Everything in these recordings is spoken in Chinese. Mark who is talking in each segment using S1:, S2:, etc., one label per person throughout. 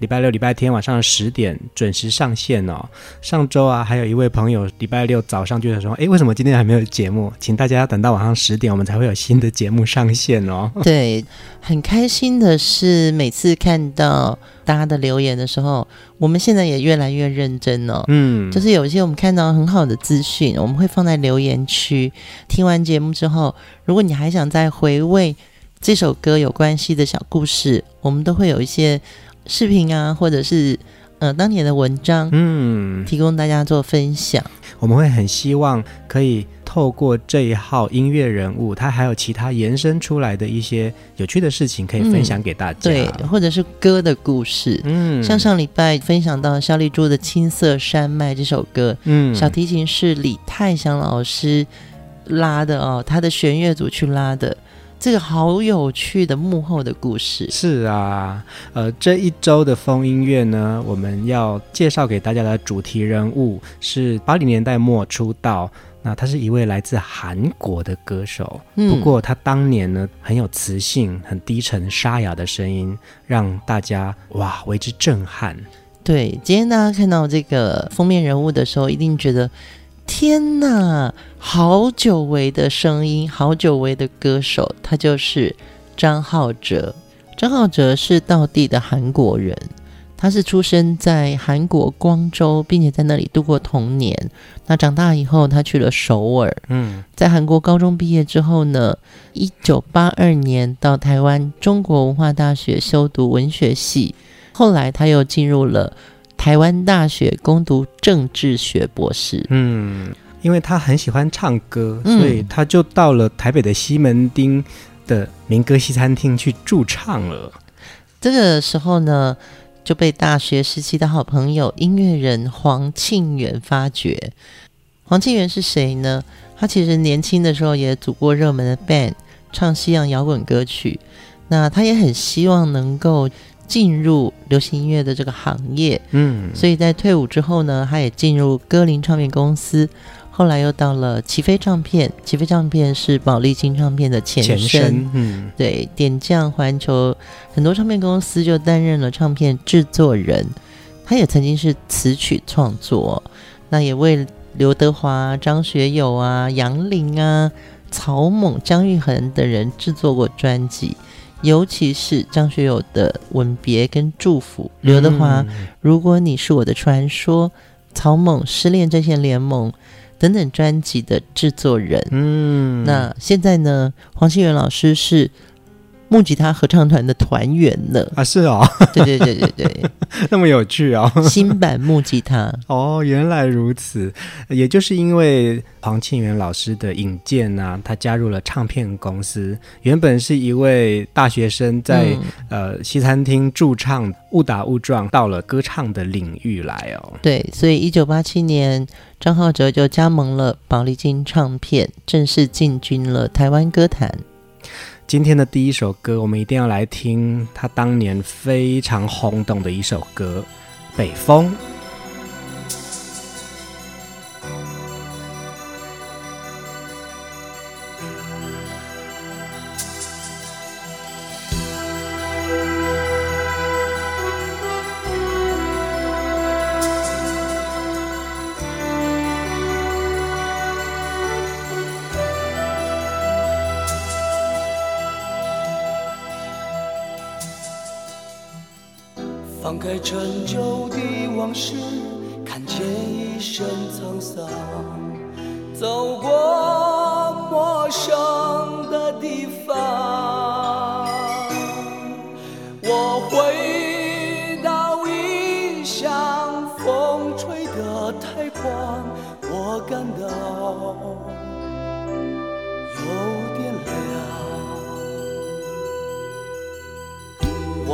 S1: 礼拜六、礼拜天晚上十点准时上线哦。上周啊，还有一位朋友礼拜六早上就说：“哎，为什么今天还没有节目？请大家等到晚上十点，我们才会有新的节目上线哦。”
S2: 对，很开心的是，每次看到大家的留言的时候，我们现在也越来越认真哦。嗯，就是有一些我们看到很好的资讯，我们会放在留言区。听完节目之后，如果你还想再回味这首歌有关系的小故事，我们都会有一些。视频啊，或者是呃当年的文章，嗯，提供大家做分享。
S1: 我们会很希望可以透过这一号音乐人物，他还有其他延伸出来的一些有趣的事情，可以分享给大家。嗯、
S2: 对，或者是歌的故事，嗯，像上礼拜分享到萧丽珠的《青色山脉》这首歌，嗯，小提琴是李泰祥老师拉的哦，他的弦乐组去拉的。这个好有趣的幕后的故事。
S1: 是啊，呃，这一周的风音乐呢，我们要介绍给大家的主题人物是八零年代末出道，那他是一位来自韩国的歌手。嗯，不过他当年呢很有磁性、很低沉沙哑的声音，让大家哇为之震撼。
S2: 对，今天大家看到这个封面人物的时候，一定觉得。天呐，好久违的声音，好久违的歌手，他就是张浩哲。张浩哲是道地的韩国人，他是出生在韩国光州，并且在那里度过童年。那长大以后，他去了首尔。嗯，在韩国高中毕业之后呢，一九八二年到台湾中国文化大学修读文学系，后来他又进入了。台湾大学攻读政治学博士。
S1: 嗯，因为他很喜欢唱歌，所以他就到了台北的西门町的民歌西餐厅去驻唱了。
S2: 这个时候呢，就被大学时期的好朋友音乐人黄庆元发掘。黄庆元是谁呢？他其实年轻的时候也组过热门的 band，唱西洋摇滚歌曲。那他也很希望能够。进入流行音乐的这个行业，嗯，所以在退伍之后呢，他也进入歌林唱片公司，后来又到了齐飞唱片，齐飞唱片是宝丽金唱片的前身，前身嗯，对，点将环球很多唱片公司就担任了唱片制作人，他也曾经是词曲创作，那也为刘德华、张学友啊、杨林啊、曹猛、姜育恒等人制作过专辑。尤其是张学友的《吻别》跟《祝福》，刘德华《如果你是我的传说》，草蜢《失恋阵线联盟》等等专辑的制作人。嗯，那现在呢，黄新元老师是。木吉他合唱团的团员了
S1: 啊，是哦，
S2: 对对对对对，
S1: 那么有趣哦，
S2: 新版木吉他。
S1: 哦，原来如此，也就是因为黄庆元老师的引荐呢、啊，他加入了唱片公司，原本是一位大学生在、嗯、呃西餐厅驻唱，误打误撞到了歌唱的领域来哦，
S2: 对，所以一九八七年张浩哲就加盟了宝丽金唱片，正式进军了台湾歌坛。
S1: 今天的第一首歌，我们一定要来听他当年非常轰动的一首歌《北风》。
S3: 放开陈旧的往事，看见一身沧桑，走过陌生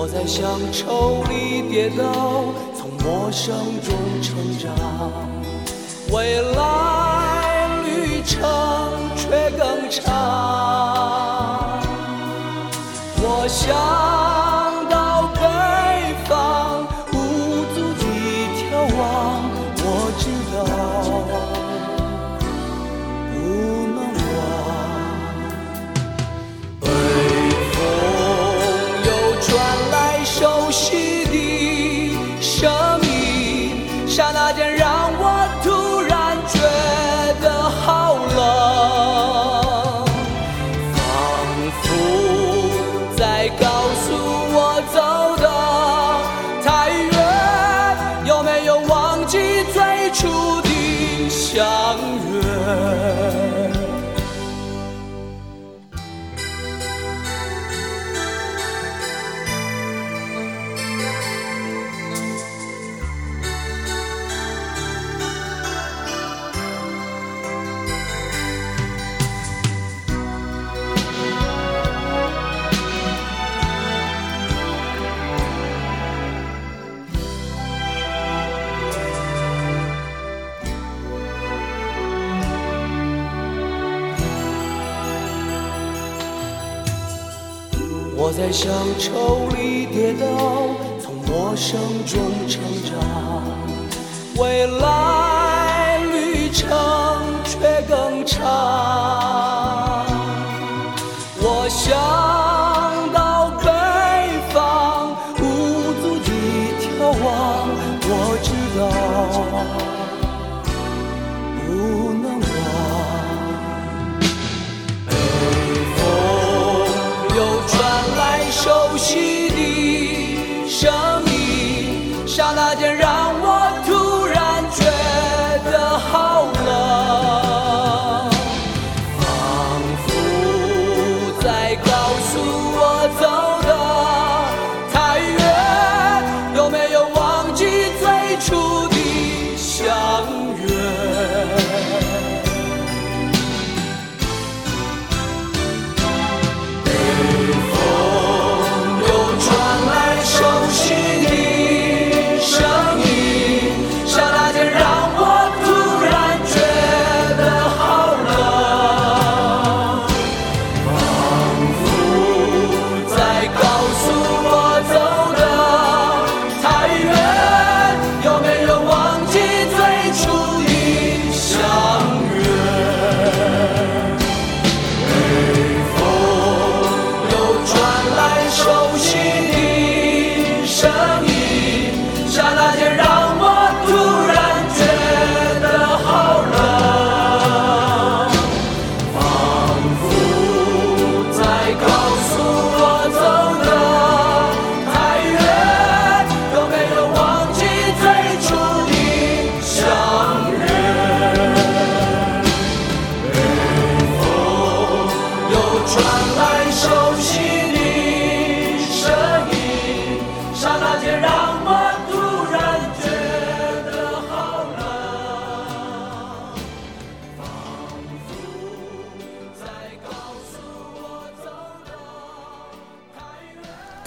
S3: 我在乡愁里跌倒，从陌生中成长，未来旅程却更长。我想。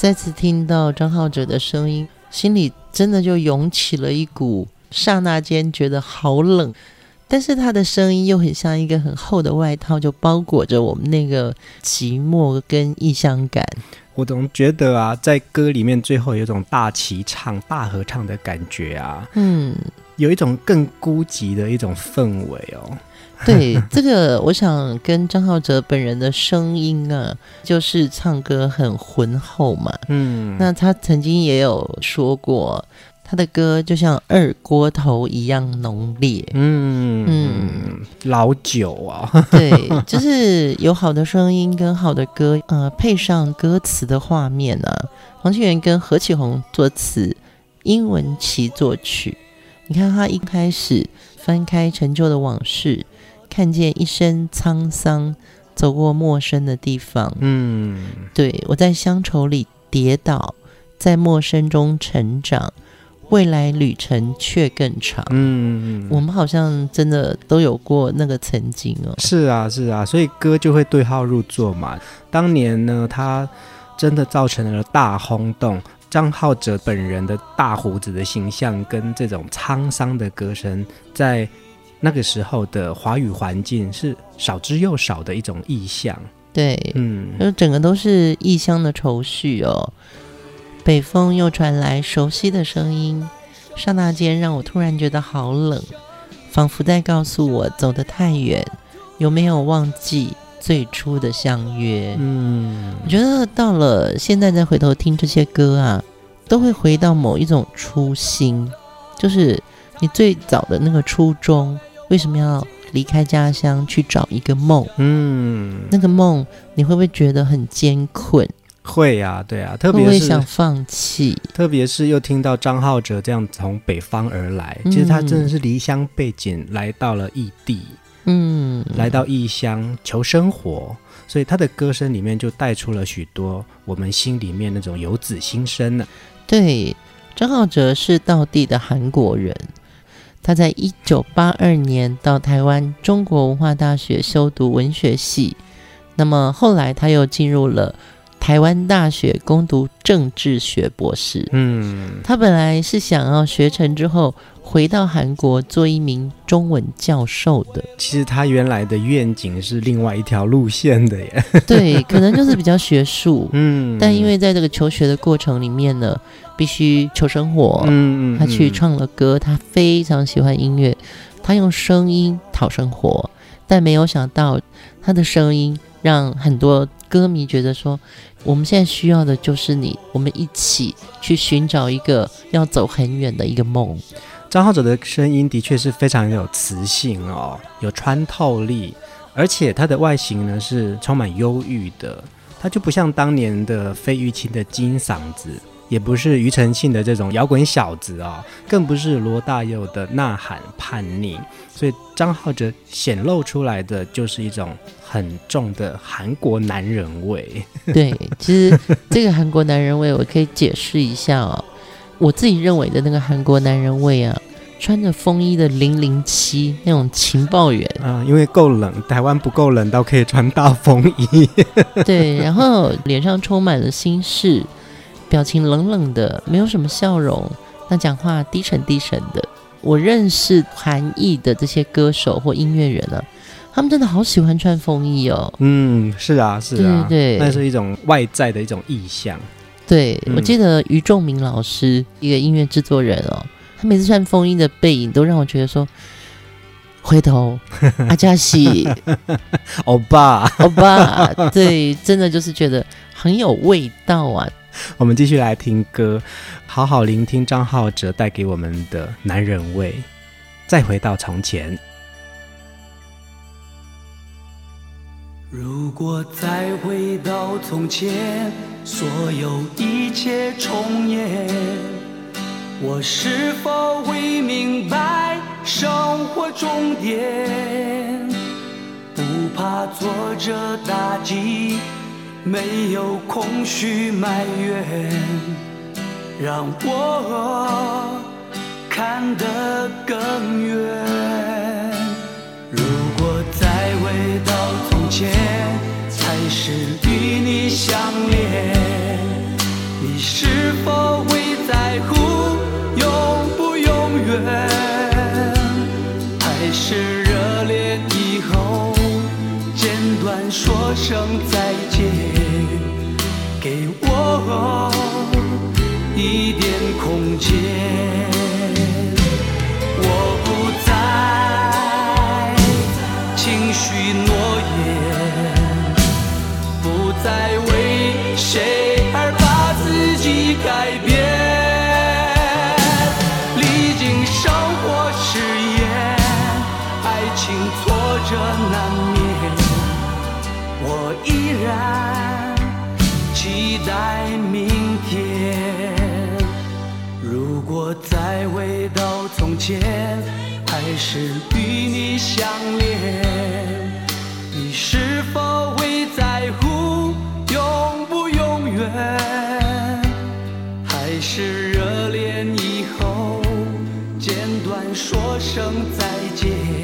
S2: 再次听到张浩哲的声音，心里真的就涌起了一股刹那间觉得好冷，但是他的声音又很像一个很厚的外套，就包裹着我们那个寂寞跟异乡感。
S1: 我总觉得啊，在歌里面最后有一种大齐唱、大合唱的感觉啊，
S2: 嗯，
S1: 有一种更孤寂的一种氛围哦。
S2: 对这个，我想跟张浩哲本人的声音啊，就是唱歌很浑厚嘛。
S1: 嗯，
S2: 那他曾经也有说过，他的歌就像二锅头一样浓烈。
S1: 嗯嗯，老酒啊。
S2: 对，就是有好的声音跟好的歌，呃，配上歌词的画面啊。黄庆源跟何启宏作词，英文琪作曲。你看他一开始翻开陈旧的往事。看见一身沧桑，走过陌生的地方。
S1: 嗯，
S2: 对，我在乡愁里跌倒，在陌生中成长，未来旅程却更长。
S1: 嗯，
S2: 我们好像真的都有过那个曾经哦。
S1: 是啊，是啊，所以歌就会对号入座嘛。当年呢，他真的造成了大轰动。张浩哲本人的大胡子的形象跟这种沧桑的歌声，在那个时候的华语环境是少之又少的一种意象。
S2: 对，嗯，就整个都是异乡的愁绪哦。北风又传来熟悉的声音，刹那间让我突然觉得好冷，仿佛在告诉我走得太远，有没有忘记最初的相约？嗯，我觉得到了现在再回头听这些歌啊，都会回到某一种初心，就是你最早的那个初衷，为什么要？离开家乡去找一个梦，嗯，那个梦你会不会觉得很艰困？
S1: 会呀、啊，对啊，特别是
S2: 会会想放弃。
S1: 特别是又听到张浩哲这样从北方而来，嗯、其实他真的是离乡背井来到了异地，嗯，来到异乡求生活，所以他的歌声里面就带出了许多我们心里面那种游子心声呢。
S2: 对，张浩哲是道地的韩国人。他在一九八二年到台湾中国文化大学修读文学系，那么后来他又进入了台湾大学攻读政治学博士。嗯，他本来是想要学成之后回到韩国做一名中文教授的。
S1: 其实他原来的愿景是另外一条路线的耶。
S2: 对，可能就是比较学术。嗯，但因为在这个求学的过程里面呢。必须求生活，嗯，他去创了歌，他非常喜欢音乐，他用声音讨生活，但没有想到他的声音让很多歌迷觉得说，我们现在需要的就是你，我们一起去寻找一个要走很远的一个梦。
S1: 张浩哲的声音的确是非常有磁性哦，有穿透力，而且他的外形呢是充满忧郁的，他就不像当年的费玉清的金嗓子。也不是庾澄庆的这种摇滚小子、哦，更不是罗大佑的呐喊叛逆，所以张浩哲显露出来的就是一种很重的韩国男人味。
S2: 对，其实这个韩国男人味，我可以解释一下哦。我自己认为的那个韩国男人味啊，穿着风衣的零零七那种情报员
S1: 啊，因为够冷，台湾不够冷到可以穿大风衣。
S2: 对，然后脸上充满了心事。表情冷冷的，没有什么笑容。那讲话低沉低沉的。我认识韩裔的这些歌手或音乐人啊，他们真的好喜欢穿风衣哦。
S1: 嗯，是啊，是啊，
S2: 对，对，
S1: 那是一种外在的一种意象。
S2: 对，嗯、我记得于仲明老师，一个音乐制作人哦，他每次穿风衣的背影都让我觉得说，回头 阿加西，
S1: 欧巴，
S2: 欧巴，对，真的就是觉得很有味道啊。
S1: 我们继续来听歌，好好聆听张浩哲带给我们的男人味。再回到从前，
S3: 如果再回到从前，所有一切重演，我是否会明白生活终点？不怕挫折打击。没有空虚埋怨，让我看得更远。回到从前，才是与你相恋，你是否会在乎永不永远？还是热恋以后简短说声再见？给我一点空间，许诺言，不再为谁而把自己改变。历经生活试验，爱情挫折难免，我依然。期待明天。如果再回到从前，还是与你相恋，是热恋以后简短说声再见？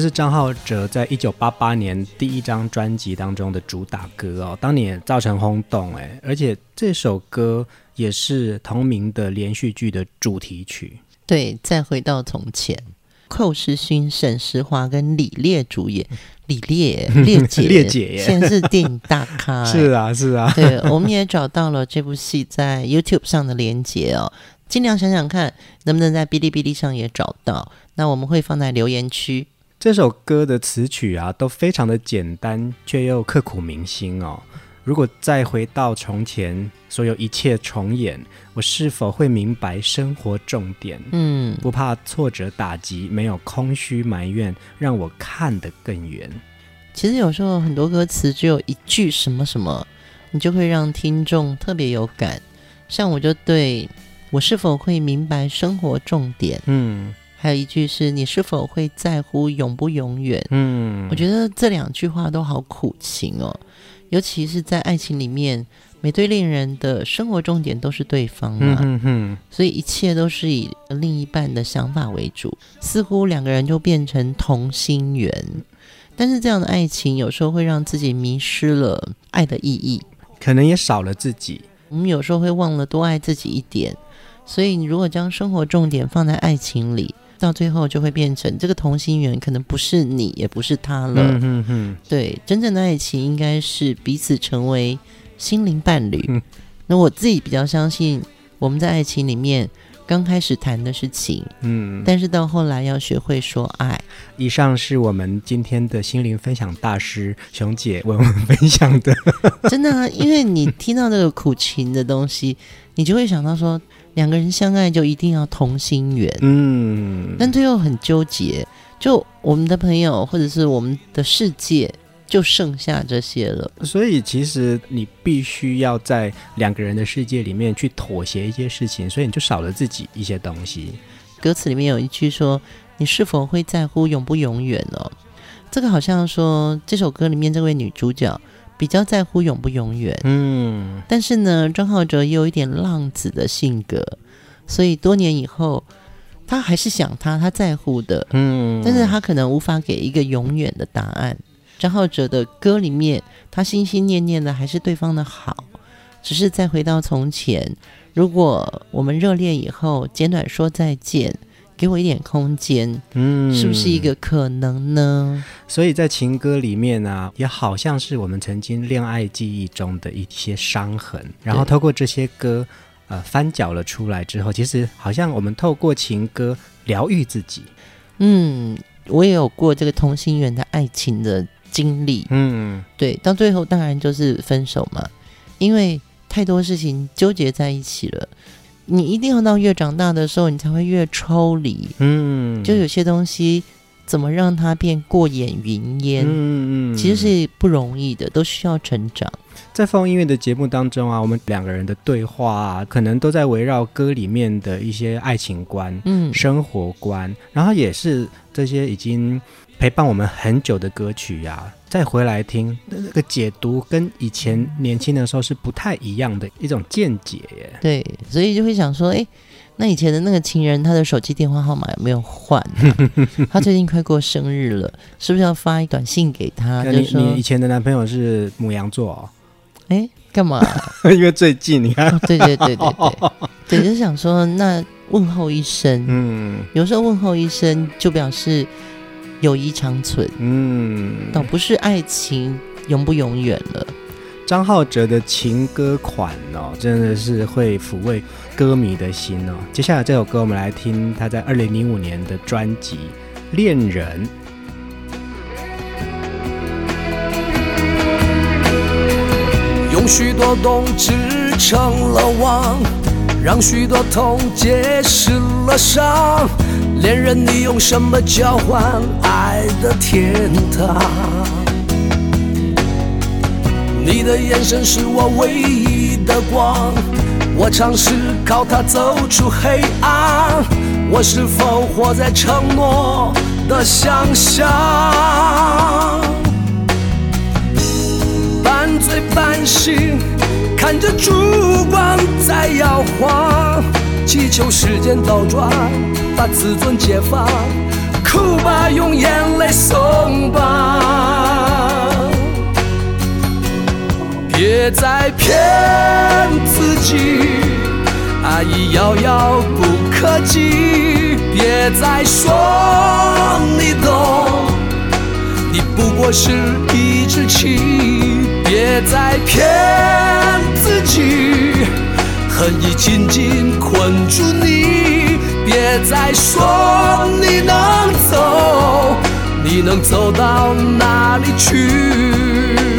S3: 这是
S1: 张浩哲在一九八八年第一张专辑当中的主打歌哦，当年造成轰动哎，而且这首歌也是同名的连续剧的主题曲。
S2: 对，再回到从前，寇世勋、沈石华跟李烈主演，李烈 烈姐
S1: 烈姐耶，
S2: 现在是电影大咖。
S1: 是啊，是啊。
S2: 对，我们也找到了这部戏在 YouTube 上的连接哦，尽量想想看能不能在哔哩哔哩上也找到，那我们会放在留言区。
S1: 这首歌的词曲啊，都非常的简单，却又刻骨铭心哦。如果再回到从前，所有一切重演，我是否会明白生活重点？
S2: 嗯，
S1: 不怕挫折打击，没有空虚埋怨，让我看得更远。
S2: 其实有时候很多歌词只有一句什么什么，你就会让听众特别有感。像我就对我是否会明白生活重点？嗯。还有一句是你是否会在乎永不永远？嗯，我觉得这两句话都好苦情哦，尤其是在爱情里面，每对恋人的生活重点都是对方嘛，嗯哼，所以一切都是以另一半的想法为主，似乎两个人就变成同心圆。但是这样的爱情有时候会让自己迷失了爱的意义，
S1: 可能也少了自己。
S2: 我们有时候会忘了多爱自己一点，所以你如果将生活重点放在爱情里。到最后就会变成这个同心圆，可能不是你，也不是他了。嗯哼哼。对，真正的爱情应该是彼此成为心灵伴侣。嗯。那我自己比较相信，我们在爱情里面刚开始谈的是情，嗯，但是到后来要学会说爱。
S1: 以上是我们今天的心灵分享大师熊姐为我们分享的。
S2: 真的啊，因为你听到这个苦情的东西，你就会想到说。两个人相爱就一定要同心圆，嗯，但最后很纠结。就我们的朋友或者是我们的世界，就剩下这些了。
S1: 所以其实你必须要在两个人的世界里面去妥协一些事情，所以你就少了自己一些东西。
S2: 歌词里面有一句说：“你是否会在乎永不永远呢？”这个好像说这首歌里面这位女主角。比较在乎永不永远，嗯，但是呢，张浩哲也有一点浪子的性格，所以多年以后，他还是想他，他在乎的，嗯，但是他可能无法给一个永远的答案。张浩哲的歌里面，他心心念念的还是对方的好，只是再回到从前，如果我们热恋以后，简短说再见。给我一点空间，嗯，是不是一个可能呢？
S1: 所以在情歌里面呢、啊，也好像是我们曾经恋爱记忆中的一些伤痕，然后透过这些歌，呃，翻搅了出来之后，其实好像我们透过情歌疗愈自己。
S2: 嗯，我也有过这个同心圆的爱情的经历，嗯，对，到最后当然就是分手嘛，因为太多事情纠结在一起了。你一定要到越长大的时候，你才会越抽离。嗯，就有些东西怎么让它变过眼云烟？嗯嗯，其实是不容易的，都需要成长。
S1: 在放音乐的节目当中啊，我们两个人的对话啊，可能都在围绕歌里面的一些爱情观、嗯，生活观，然后也是这些已经陪伴我们很久的歌曲呀、啊。再回来听那个解读，跟以前年轻的时候是不太一样的一种见解耶。
S2: 对，所以就会想说，哎，那以前的那个情人，他的手机电话号码有没有换、啊？他最近快过生日了，是不是要发一短信给他？
S1: 你，就说你以前的男朋友是母羊座哦？
S2: 哎，干嘛？
S1: 因为最近你看，
S2: 对对对对对，对，就想说那问候一声，嗯，有时候问候一声就表示友谊长存，嗯，倒不是爱情永不永远了。
S1: 张浩哲的情歌款哦，真的是会抚慰歌迷的心哦。接下来这首歌，我们来听他在二零零五年的专辑《恋人》。
S3: 用许多动织成了网，让许多痛结实了伤。恋人，你用什么交换爱的天堂？你的眼神是我唯一的光，我尝试靠它走出黑暗。我是否活在承诺的想象？半醉半醒，看着烛光在摇晃，祈求时间倒转，把自尊解放，哭吧，用眼泪松绑。别再骗自己，爱已遥遥不可及。别再说你懂，你不过是一只棋。别再骗自己，恨已紧紧困住你。别再说你能走，你能走到哪里去？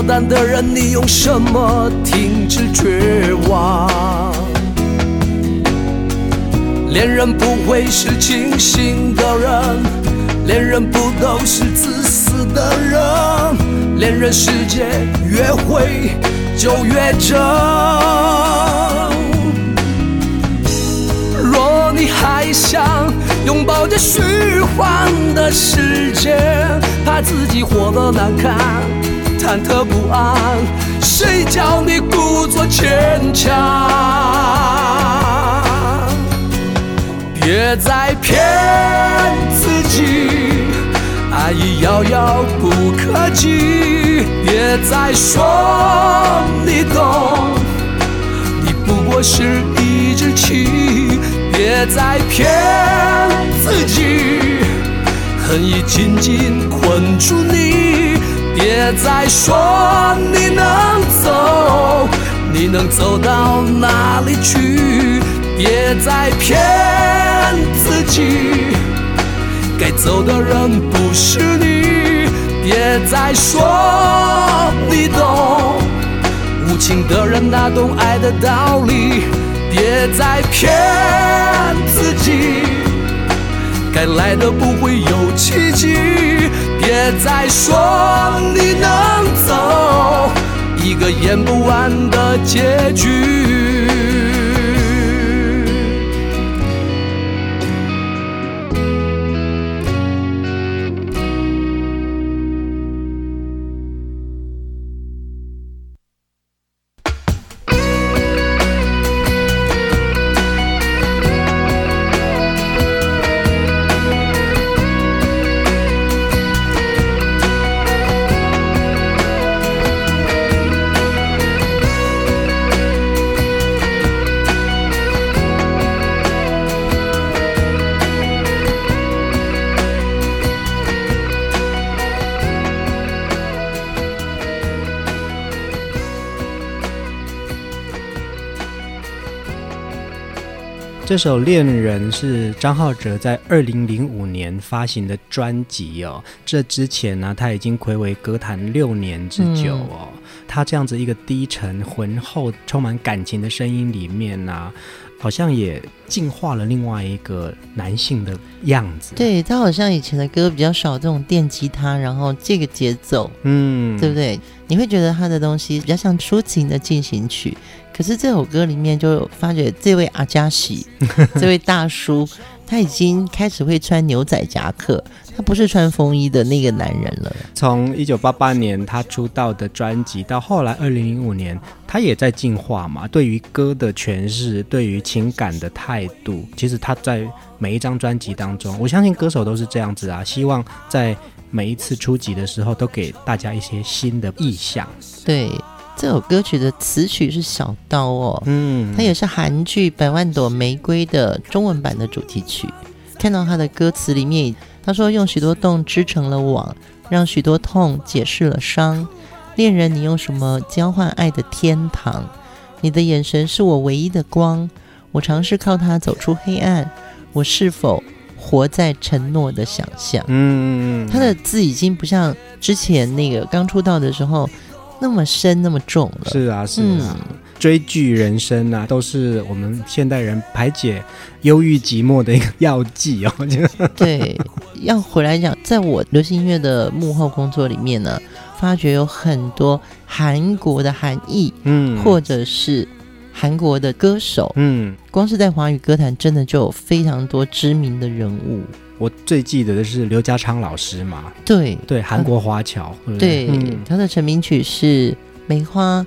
S3: 孤单的人，你用什么停止绝望？恋人不会是清醒的人，恋人不都是自私的人。恋人世界越会就越真。若你还想拥抱这虚幻的世界，怕自己活得难看，忐忑不安。谁叫你故作坚强？别再骗自己，爱已遥遥不可及。别再说你懂，你不过是一只棋。别再骗自己，恨已紧紧困住你。别再说你能走，你能走到哪里去？别再骗自己，该走的人不是你。别再说你懂，无情的人哪懂爱的道理？别再骗自己，该来的不会有奇迹。别再说你能走，一个演不完的结局。
S1: 这首《恋人》是张浩哲在二零零五年发行的专辑哦。这之前呢，他已经暌违歌坛六年之久哦。他这样子一个低沉、浑厚、充满感情的声音里面呢，好像也进化了另外一个男性的样子。
S2: 对，他好像以前的歌比较少这种电吉他，然后这个节奏，
S1: 嗯，
S2: 对不对？你会觉得他的东西比较像抒情的进行曲。可是这首歌里面就发觉这位阿加西，这位大叔。他已经开始会穿牛仔夹克，他不是穿风衣的那个男人了。
S1: 从一九八八年他出道的专辑到后来二零零五年，他也在进化嘛。对于歌的诠释，对于情感的态度，其实他在每一张专辑当中，我相信歌手都是这样子啊，希望在每一次出辑的时候都给大家一些新的意象。
S2: 对。这首歌曲的词曲是小刀哦，
S1: 嗯，
S2: 它也是韩剧《百万朵玫瑰》的中文版的主题曲。看到它的歌词里面，他说用许多洞织成了网，让许多痛解释了伤。恋人，你用什么交换爱的天堂？你的眼神是我唯一的光，我尝试靠它走出黑暗。我是否活在承诺的想象？
S1: 嗯，
S2: 他的字已经不像之前那个刚出道的时候。那么深，那么重了。
S1: 是啊，是啊，嗯、追剧人生啊，都是我们现代人排解忧郁寂寞的一个药剂哦。
S2: 对，要回来讲，在我流行音乐的幕后工作里面呢，发觉有很多韩国的韩裔，嗯，或者是韩国的歌手，嗯，光是在华语歌坛，真的就有非常多知名的人物。
S1: 我最记得的是刘家昌老师嘛，
S2: 对。
S1: 对，韩国华侨，
S2: 对，对嗯、他的成名曲是《梅花》，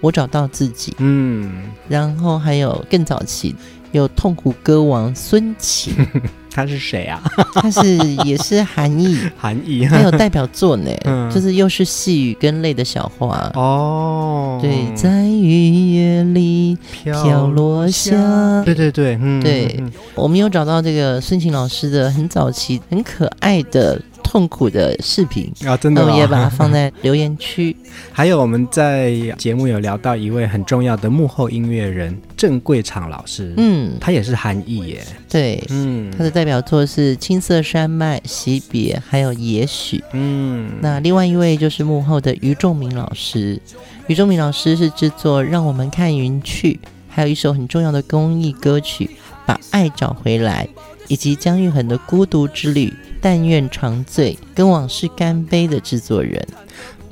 S2: 我找到自己，嗯，然后还有更早期有痛苦歌王孙晴。
S1: 他是谁啊？
S2: 他是也是韩义，
S1: 韩义，
S2: 很有代表作呢，嗯、就是又是细雨跟泪的小花
S1: 哦。
S2: 对，在雨夜里飘落下。
S1: 对对对，嗯，
S2: 对，嗯、我们有找到这个孙晴老师的很早期、很可爱的。痛苦的视频
S1: 啊，真的、哦，
S2: 我也把它放在 留言区。
S1: 还有我们在节目有聊到一位很重要的幕后音乐人郑贵场老师，嗯，他也是韩裔耶，
S2: 对，嗯，他的代表作是《青色山脉》、《惜别》，还有《也许》，嗯，那另外一位就是幕后的于仲明老师，于仲明老师是制作《让我们看云去》，还有一首很重要的公益歌曲《把爱找回来》，以及姜育恒的《孤独之旅》。但愿长醉，跟往事干杯的制作人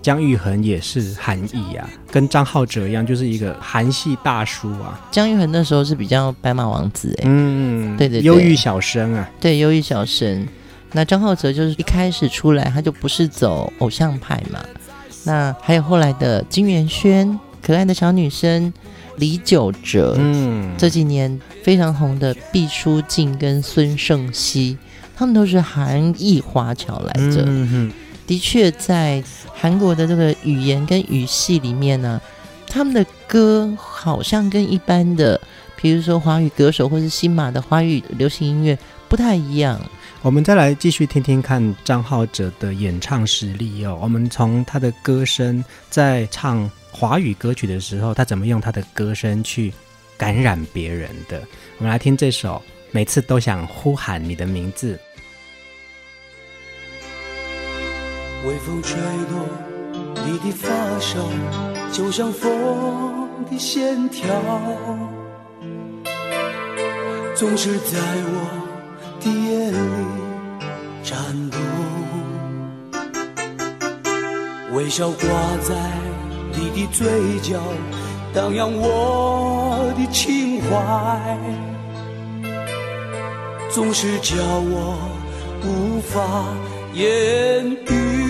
S1: 姜育恒也是韩裔啊，跟张浩哲一样，就是一个韩系大叔啊。
S2: 姜育恒那时候是比较白马王子哎，
S1: 嗯，
S2: 对对对，
S1: 忧郁小生啊，
S2: 对，忧郁小生。那张浩哲就是一开始出来，他就不是走偶像派嘛。那还有后来的金元萱，可爱的小女生李玖哲，嗯，这几年非常红的毕书尽跟孙盛希。他们都是韩裔华侨来着，的确在韩国的这个语言跟语系里面呢，他们的歌好像跟一般的，比如说华语歌手或是新马的华语流行音乐不太一样。
S1: 我们再来继续听听看张浩哲的演唱实力哦。我们从他的歌声，在唱华语歌曲的时候，他怎么用他的歌声去感染别人的？我们来听这首，每次都想呼喊你的名字。
S3: 微风吹动你的发梢，就像风的线条，总是在我的眼里颤抖。微笑挂在你的嘴角，荡漾我的情怀，总是叫我无法言语。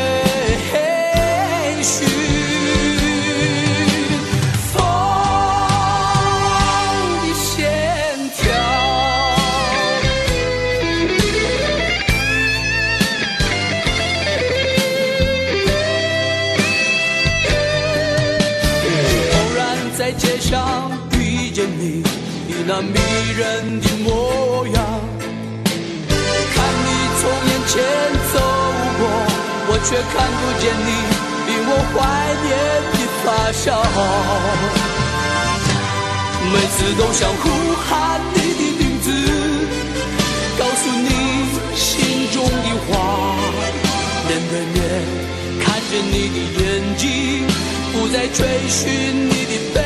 S3: 那迷人的模样。看你从眼前走过，我却看不见你令我怀念的发梢。每次都想呼喊你的名字，告诉你心中的话。面对面看着你的眼睛，不再追寻你的背。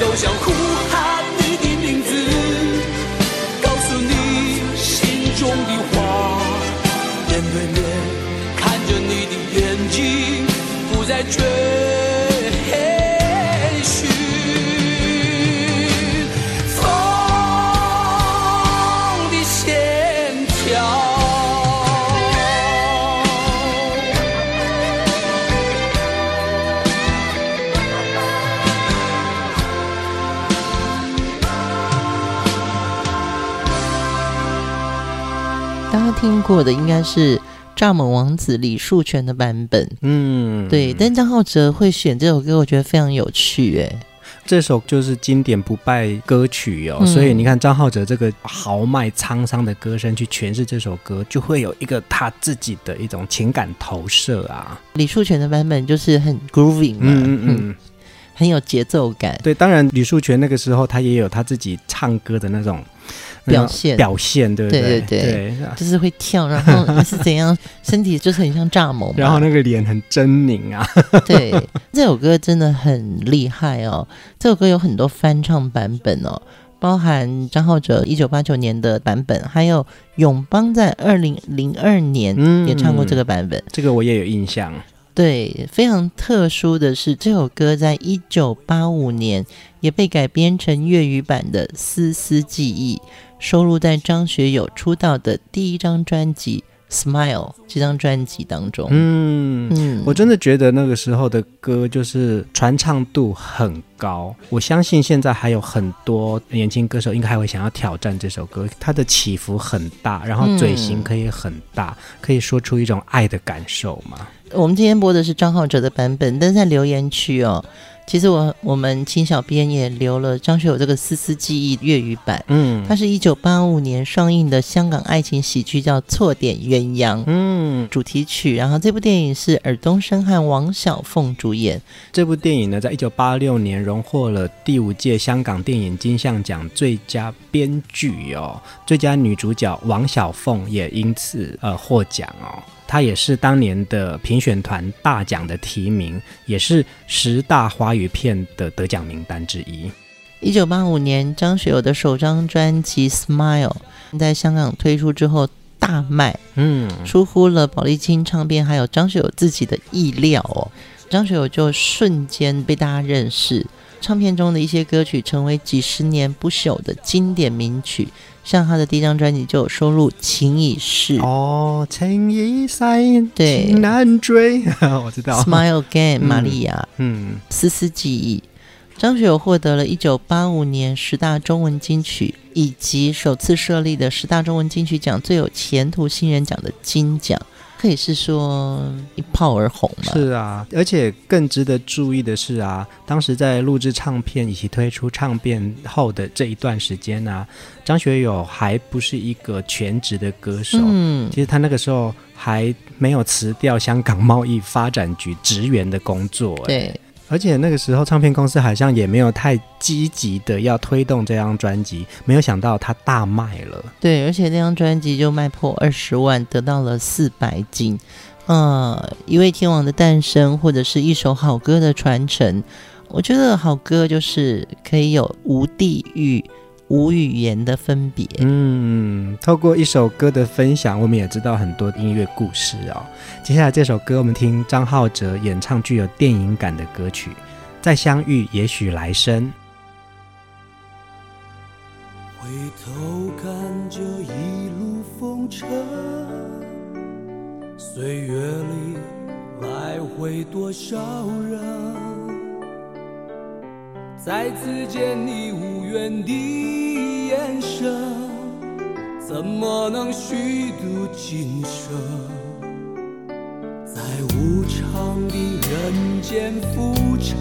S3: 都想呼喊你的名字，告诉你心中的话。面对面看着你的眼睛，不再追。
S2: 的应该是《蚱蜢王子》李树泉的版本，嗯，对。但张浩哲会选这首歌，我觉得非常有趣，哎，
S1: 这首就是经典不败歌曲哦。嗯、所以你看张浩哲这个豪迈沧桑的歌声去诠释这首歌，就会有一个他自己的一种情感投射啊。
S2: 李树泉的版本就是很 grooving 嘛，嗯嗯，嗯，很有节奏感。
S1: 对，当然李树泉那个时候他也有他自己唱歌的那种。
S2: 表现
S1: 表现，对不
S2: 对？对对对，就是会跳，然后 是怎样，身体就是很像蚱蜢，
S1: 然后那个脸很狰狞啊。
S2: 对，这首歌真的很厉害哦。这首歌有很多翻唱版本哦，包含张浩哲一九八九年的版本，还有永邦在二零零二年也唱过这个版本。嗯，
S1: 这个我也有印象。
S2: 对，非常特殊的是，这首歌在一九八五年也被改编成粤语版的《丝丝记忆》。收录在张学友出道的第一张专辑《Smile》这张专辑当中。
S1: 嗯嗯，我真的觉得那个时候的歌就是传唱度很高。我相信现在还有很多年轻歌手应该还会想要挑战这首歌。它的起伏很大，然后嘴型可以很大，嗯、可以说出一种爱的感受嘛。
S2: 我们今天播的是张浩哲的版本，但是在留言区哦。其实我我们青小编也留了张学友这个《丝丝记忆》粤语版，嗯，它是一九八五年上映的香港爱情喜剧，叫《错点鸳鸯》，嗯，主题曲。然后这部电影是尔冬升和王小凤主演。
S1: 这部电影呢，在一九八六年荣获了第五届香港电影金像奖最佳编剧哦，最佳女主角王小凤也因此呃获奖哦。他也是当年的评选团大奖的提名，也是十大华语片的得奖名单之一。
S2: 一九八五年，张学友的首张专辑《Smile》在香港推出之后大卖，嗯，出乎了宝丽金唱片还有张学友自己的意料哦。张学友就瞬间被大家认识，唱片中的一些歌曲成为几十年不朽的经典名曲。像他的第一张专辑就有收录《情已逝》
S1: 哦，情已逝，对，情难追，我知道。
S2: Smile Again，玛利亚，嗯，丝丝记忆，张学友获得了一九八五年十大中文金曲以及首次设立的十大中文金曲奖最有前途新人奖的金奖。可以是说一炮而红嘛？
S1: 是啊，而且更值得注意的是啊，当时在录制唱片以及推出唱片后的这一段时间呢、啊，张学友还不是一个全职的歌手。嗯，其实他那个时候还没有辞掉香港贸易发展局职员的工作。
S2: 对。
S1: 而且那个时候，唱片公司好像也没有太积极的要推动这张专辑，没有想到它大卖了。
S2: 对，而且那张专辑就卖破二十万，得到了四百金。呃，一位天王的诞生，或者是一首好歌的传承，我觉得好歌就是可以有无地域。无语言的分别。
S1: 嗯，透过一首歌的分享，我们也知道很多音乐故事哦。接下来这首歌，我们听张浩哲演唱具有电影感的歌曲《再相遇，也许来生》。
S3: 回头看这一路风尘，岁月里来回多少人。再次见你无缘的眼神，怎么能虚度今生？在无常的人间浮沉，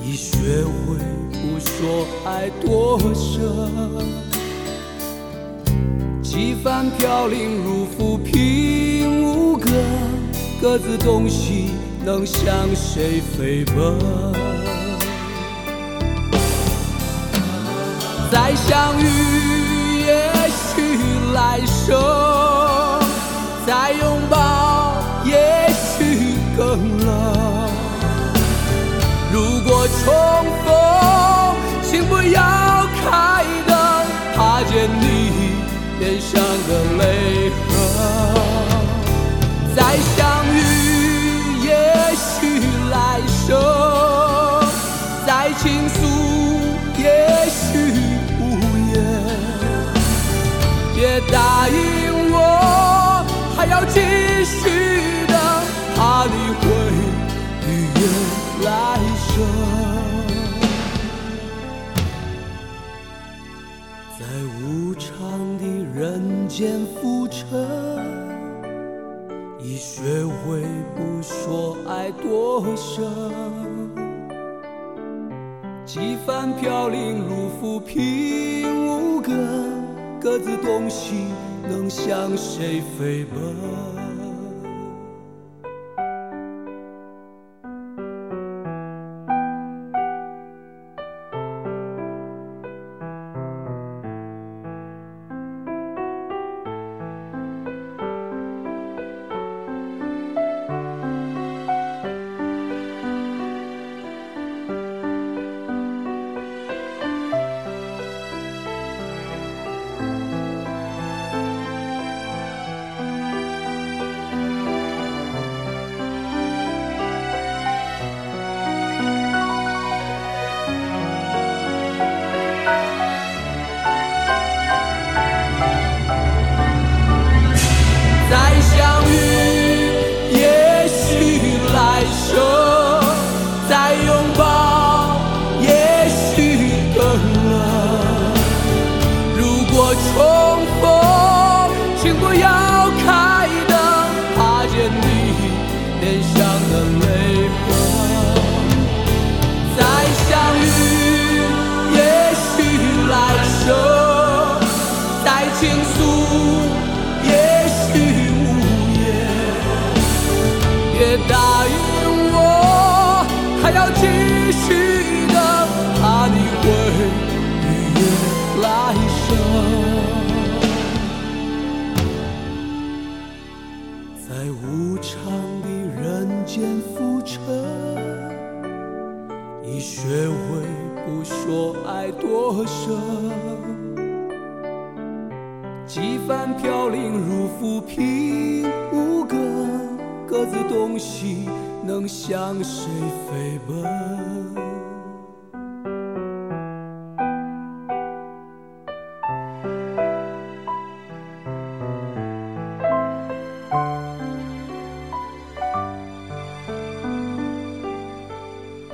S3: 已学会不说爱多深。几番飘零如浮萍，无根各自东西能向谁飞奔？再相遇，着。几番飘零如浮萍，无根各自东西能向谁飞奔？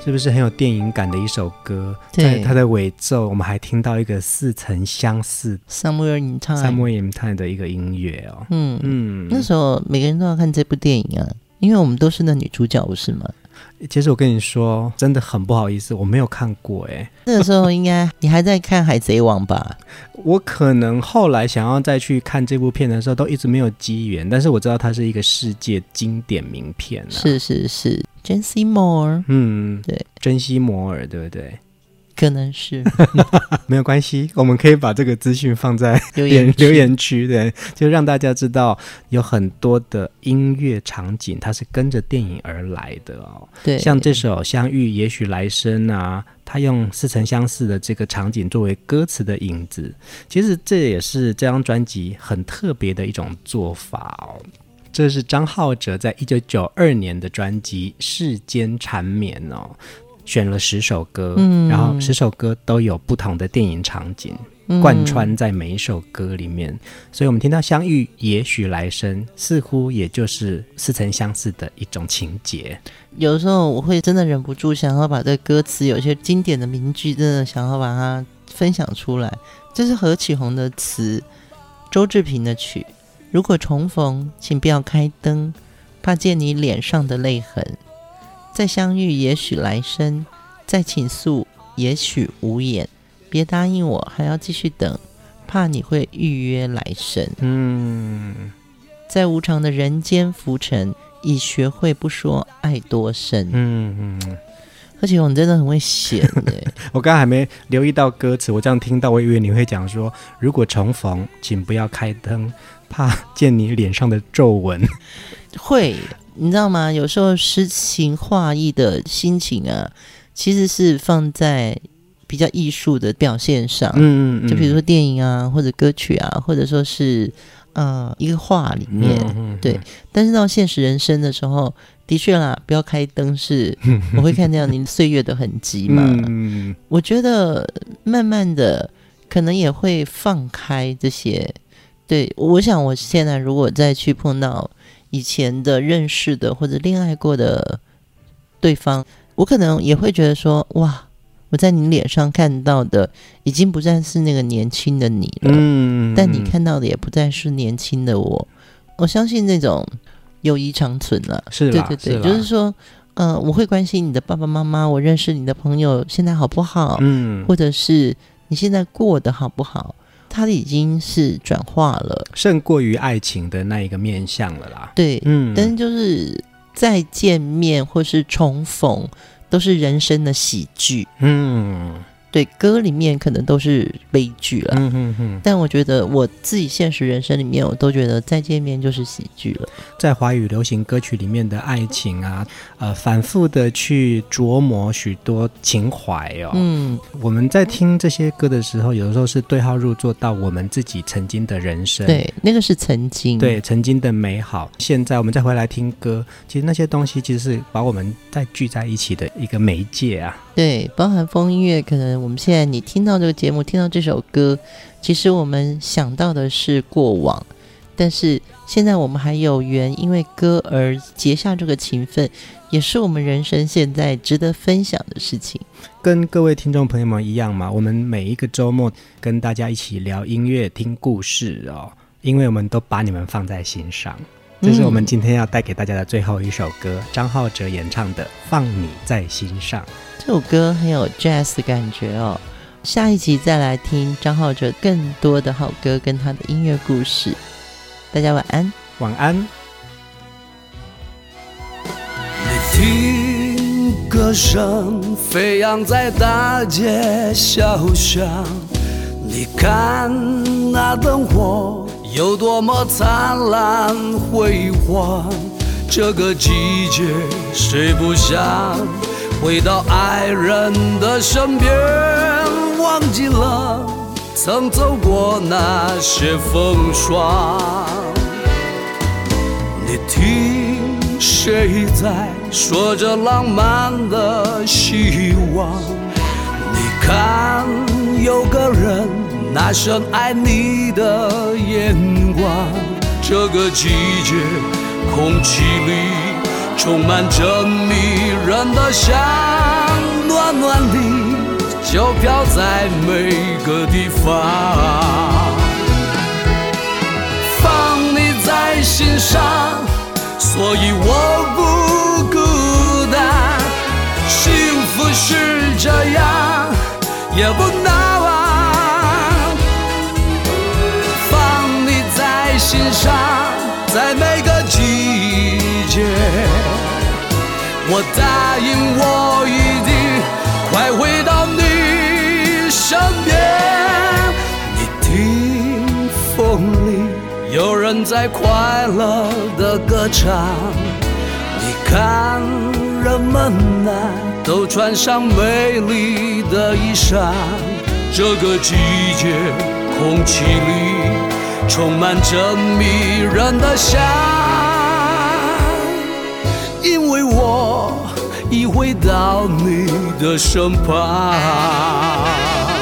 S1: 是不是很有电影感的一首歌？
S2: 对
S1: 在它的尾奏，我们还听到一个似曾相似
S2: Somewhere in
S1: Time，Somewhere in Time 的一个音乐哦。
S2: 嗯嗯，那时候每个人都要看这部电影啊，因为我们都是那女主角，不是吗？
S1: 其实我跟你说，真的很不好意思，我没有看过哎。
S2: 那个时候应该你还在看《海贼王》吧？
S1: 我可能后来想要再去看这部片的时候，都一直没有机缘。但是我知道它是一个世界经典名片啊。
S2: 是是是珍西摩尔，
S1: 嗯，
S2: 对，
S1: 珍西摩尔，对不对？
S2: 可能是
S1: 没有关系，我们可以把这个资讯放在 留言留言区，对，就让大家知道有很多的音乐场景，它是跟着电影而来的哦。
S2: 对，
S1: 像这首《相遇也许来生》啊，它用似曾相识的这个场景作为歌词的影子，其实这也是这张专辑很特别的一种做法哦。这是张浩哲在一九九二年的专辑《世间缠绵》哦。选了十首歌，嗯，然后十首歌都有不同的电影场景，嗯，贯穿在每一首歌里面，所以我们听到相遇，也许来生，似乎也就是似曾相识的一种情节。
S2: 有时候我会真的忍不住想要把这歌词，有些经典的名句，真的想要把它分享出来。这是何启宏的词，周志平的曲。如果重逢，请不要开灯，怕见你脸上的泪痕。再相遇，也许来生；再倾诉，也许无言。别答应我，还要继续等，怕你会预约来生。
S1: 嗯，
S2: 在无常的人间浮沉，已学会不说爱多深。
S1: 嗯嗯。
S2: 而且我真的很会写
S1: 我刚刚还没留意到歌词，我这样听到，我以为你会讲说，如果重逢，请不要开灯，怕见你脸上的皱纹。
S2: 会，你知道吗？有时候诗情画意的心情啊，其实是放在比较艺术的表现上。嗯，嗯，嗯，就比如说电影啊，或者歌曲啊，或者说是呃一个画里面，嗯嗯嗯对。但是到现实人生的时候。的确啦，不要开灯是，我会看到您岁月的痕迹嘛。嗯，我觉得慢慢的可能也会放开这些。对，我想我现在如果再去碰到以前的认识的或者恋爱过的对方，我可能也会觉得说，哇，我在你脸上看到的已经不再是那个年轻的你了。嗯，但你看到的也不再是年轻的我。我相信那种。友谊长存了，
S1: 是
S2: 对对对，是就是说，呃，我会关心你的爸爸妈妈，我认识你的朋友现在好不好？嗯，或者是你现在过得好不好？它已经是转化了，
S1: 胜过于爱情的那一个面相了啦。
S2: 对，嗯，但是就是再见面或是重逢，都是人生的喜剧。嗯。对，歌里面可能都是悲剧了，嗯嗯嗯，但我觉得我自己现实人生里面，我都觉得再见面就是喜剧了。
S1: 在华语流行歌曲里面的爱情啊，呃，反复的去琢磨许多情怀哦。嗯，我们在听这些歌的时候，有的时候是对号入座到我们自己曾经的人生。
S2: 对，那个是曾经，
S1: 对，曾经的美好。现在我们再回来听歌，其实那些东西其实是把我们再聚在一起的一个媒介啊。
S2: 对，包含风音乐，可能我们现在你听到这个节目，听到这首歌，其实我们想到的是过往，但是现在我们还有缘，因为歌而结下这个情分，也是我们人生现在值得分享的事情。
S1: 跟各位听众朋友们一样嘛，我们每一个周末跟大家一起聊音乐、听故事哦，因为我们都把你们放在心上。这是我们今天要带给大家的最后一首歌，张浩哲演唱的《放你在心上》。
S2: 这首歌很有 jazz 的感觉哦，下一集再来听张浩哲更多的好歌跟他的音乐故事。大家晚安，
S1: 晚安。
S3: 你听歌声飞扬在大街小巷，你看那灯火有多么灿烂辉煌，这个季节谁不想？回到爱人的身边，忘记了曾走过那些风霜。你听，谁在说着浪漫的希望？你看，有个人那深爱你的眼光。这个季节，空气里。充满着迷人的香，暖暖的就飘在每个地方。放你在心上，所以我不孤单。幸福是这样，也不难心上，在每个季节。我答应，我一定快回到你身边。你听，风里有人在快乐的歌唱。你看，人们呐，都穿上美丽的衣裳。这个季节，空气里充满着迷人的香。因为我已回到你的身旁。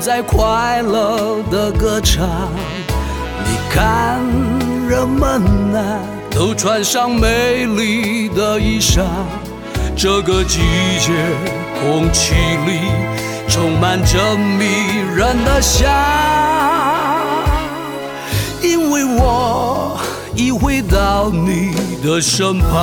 S3: 在快乐的歌唱，你看人们啊，都穿上美丽的衣裳。这个季节，空气里充满着迷人的香，因为我已回到你的身旁。